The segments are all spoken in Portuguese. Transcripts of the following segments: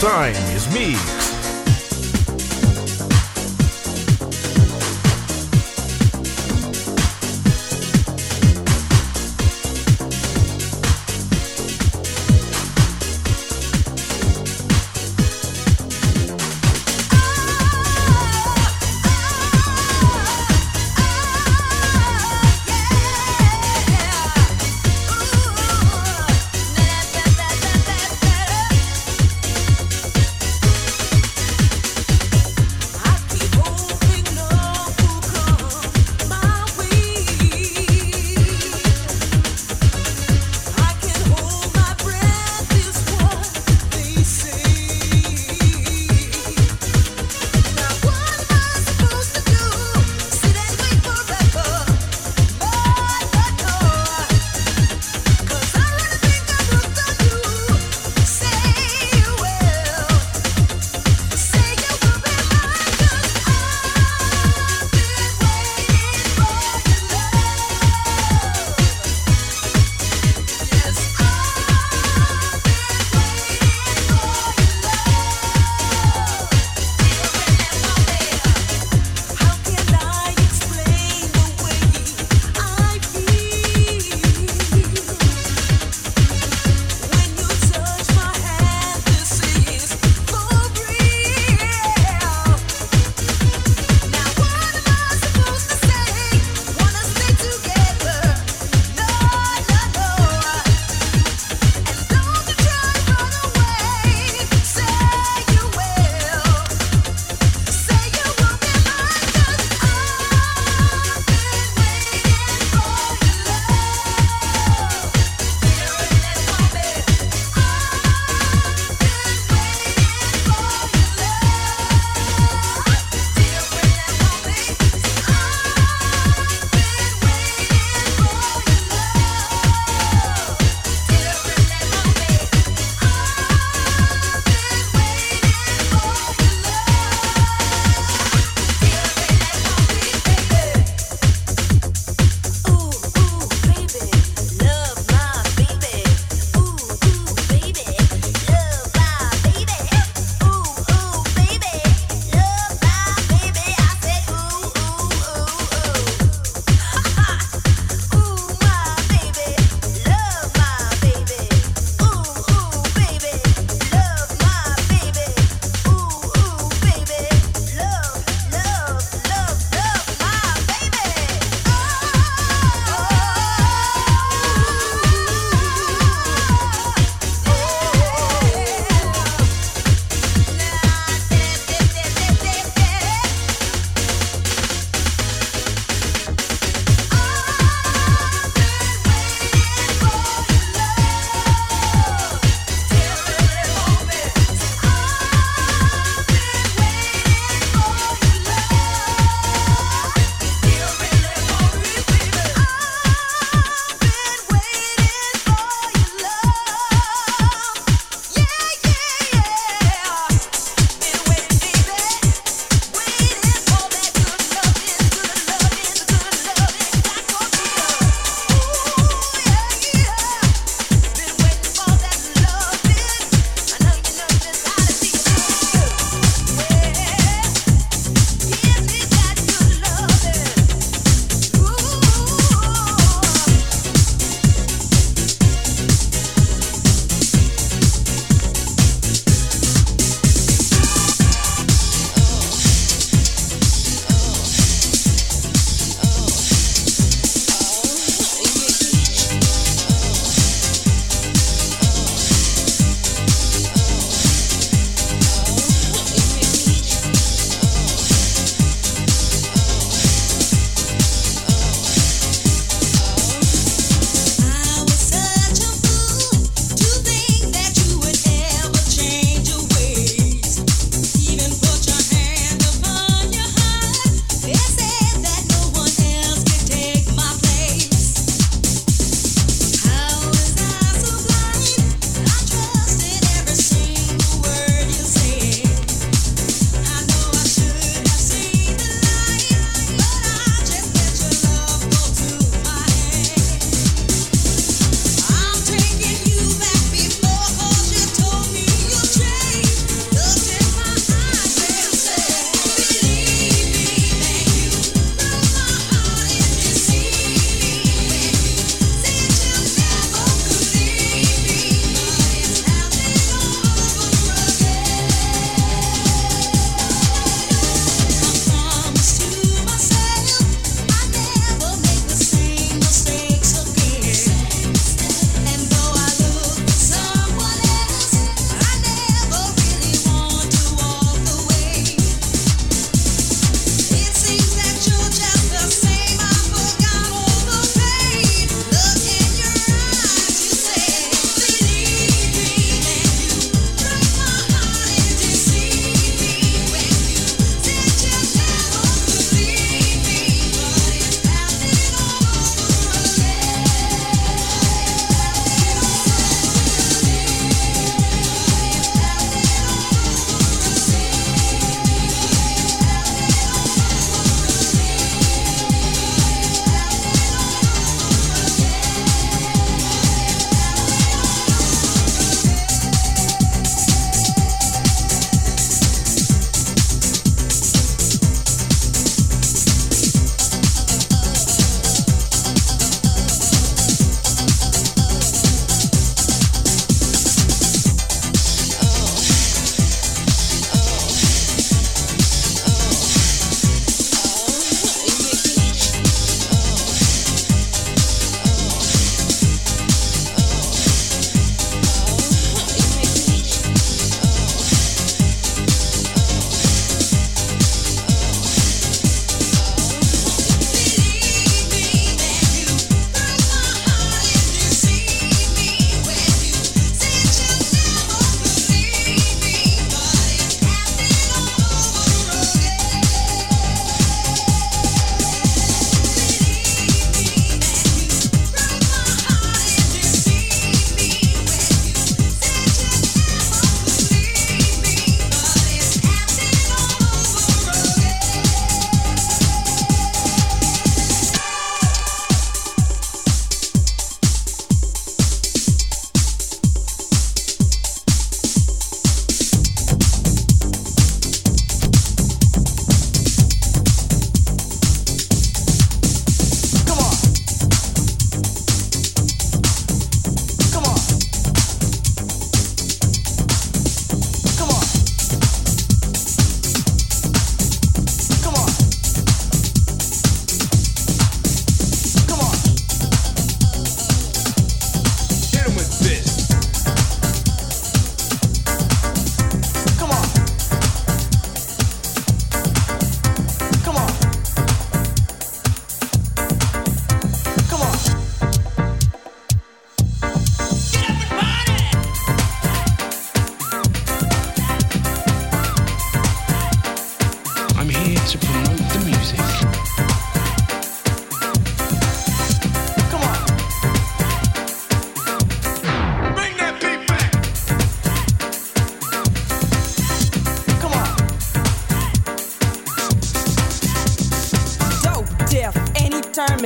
Good Times Mix.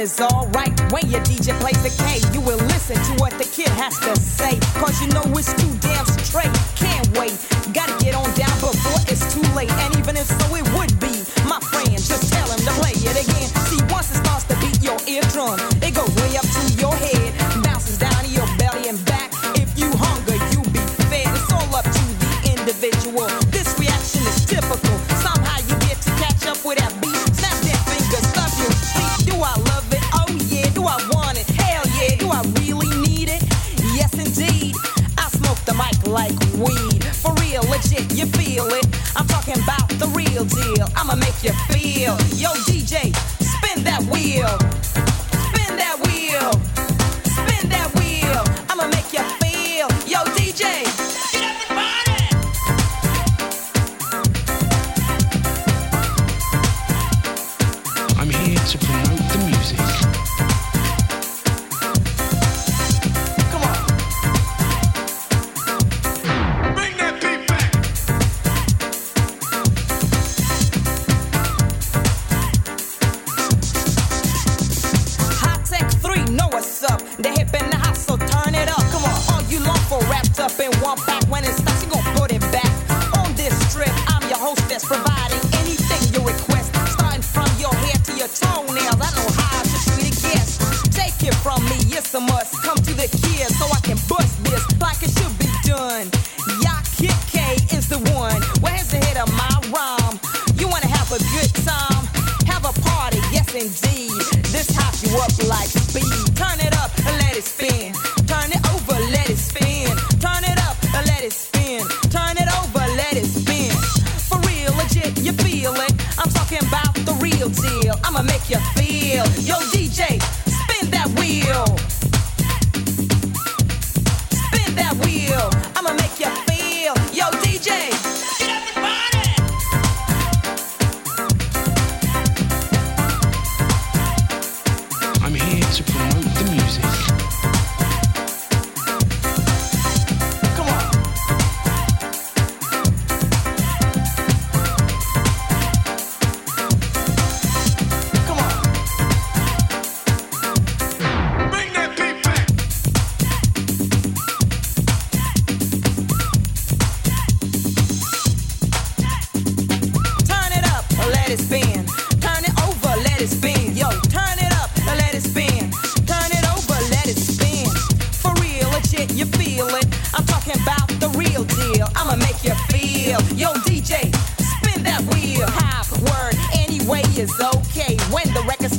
is alright. When your DJ plays the K, you will listen to what the kid has to say. Cause you know it's too damn straight. Can't wait. Gotta get on down before it's too late. And even if so, it would is okay when the record's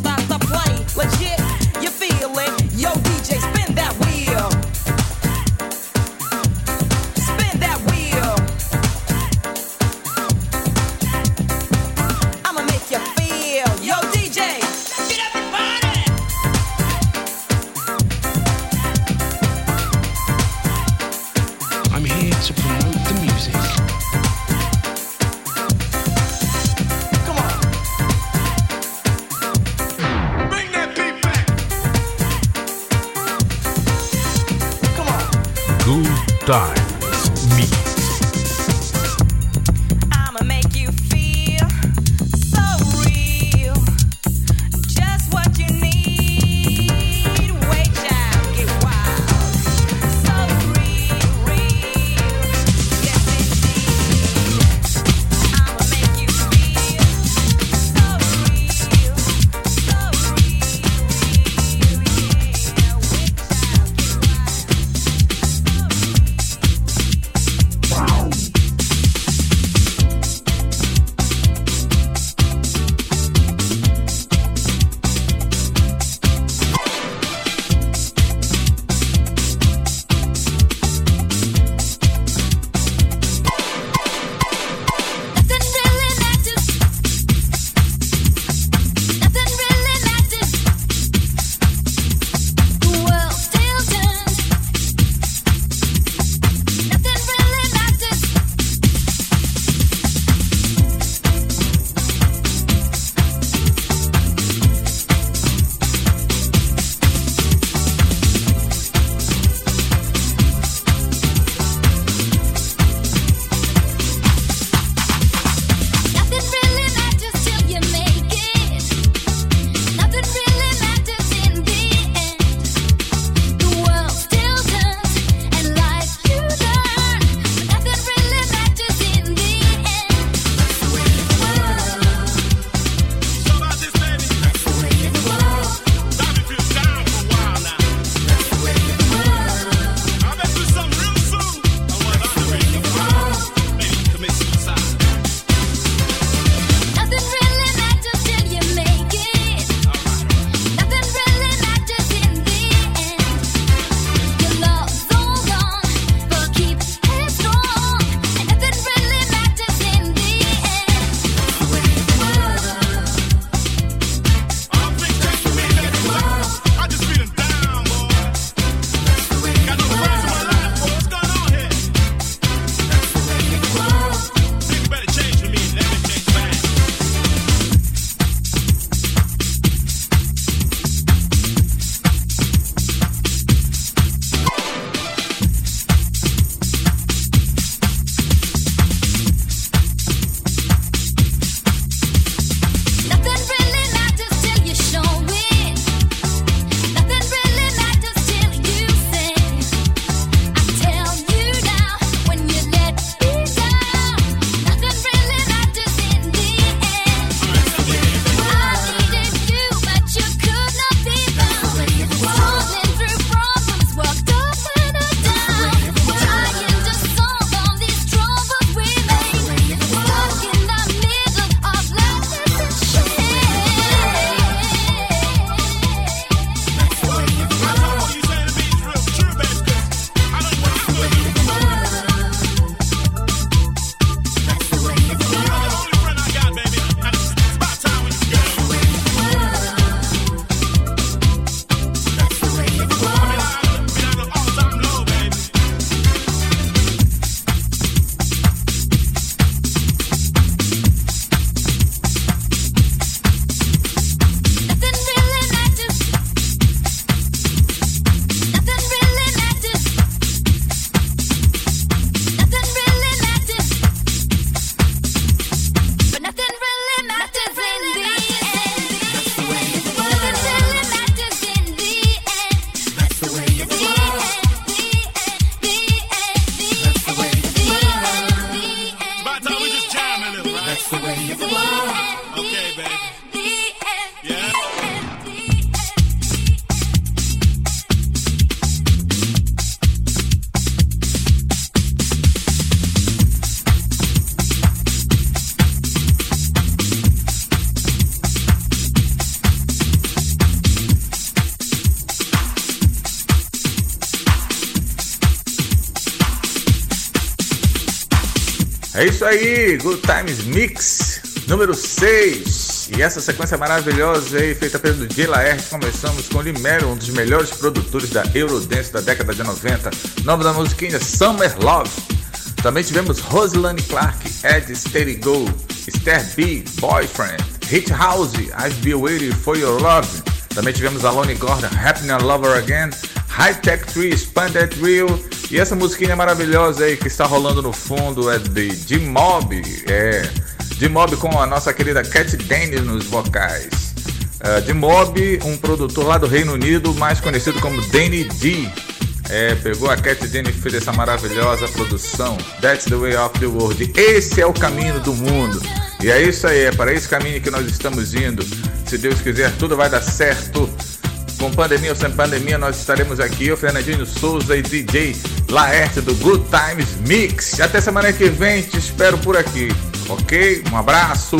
isso aí, Good Times Mix número 6. E essa sequência maravilhosa aí, feita pelo DJ começamos com Limero, um dos melhores produtores da Eurodance da década de 90. Nome da musiquinha Summer Love. Também tivemos Rosalane Clark, Ed Steady Go, Esther B, Boyfriend, Hit House, I've Been Waiting for Your Love. Também tivemos Alone Gordon, Happy Lover Again, High Tech 3, Expanded Real. E essa musiquinha maravilhosa aí que está rolando no fundo é de D-Mob. É, D-Mob com a nossa querida Cat Dennis nos vocais. Uh, D-Mob, um produtor lá do Reino Unido, mais conhecido como Danny D. É, pegou a Cat Dennis e fez essa maravilhosa produção. That's the way of the world. Esse é o caminho do mundo. E é isso aí, é para esse caminho que nós estamos indo. Se Deus quiser, tudo vai dar certo. Com pandemia ou sem pandemia, nós estaremos aqui, eu, Fernandinho Souza e DJ Laerte do Good Times Mix. Até semana que vem, te espero por aqui, ok? Um abraço!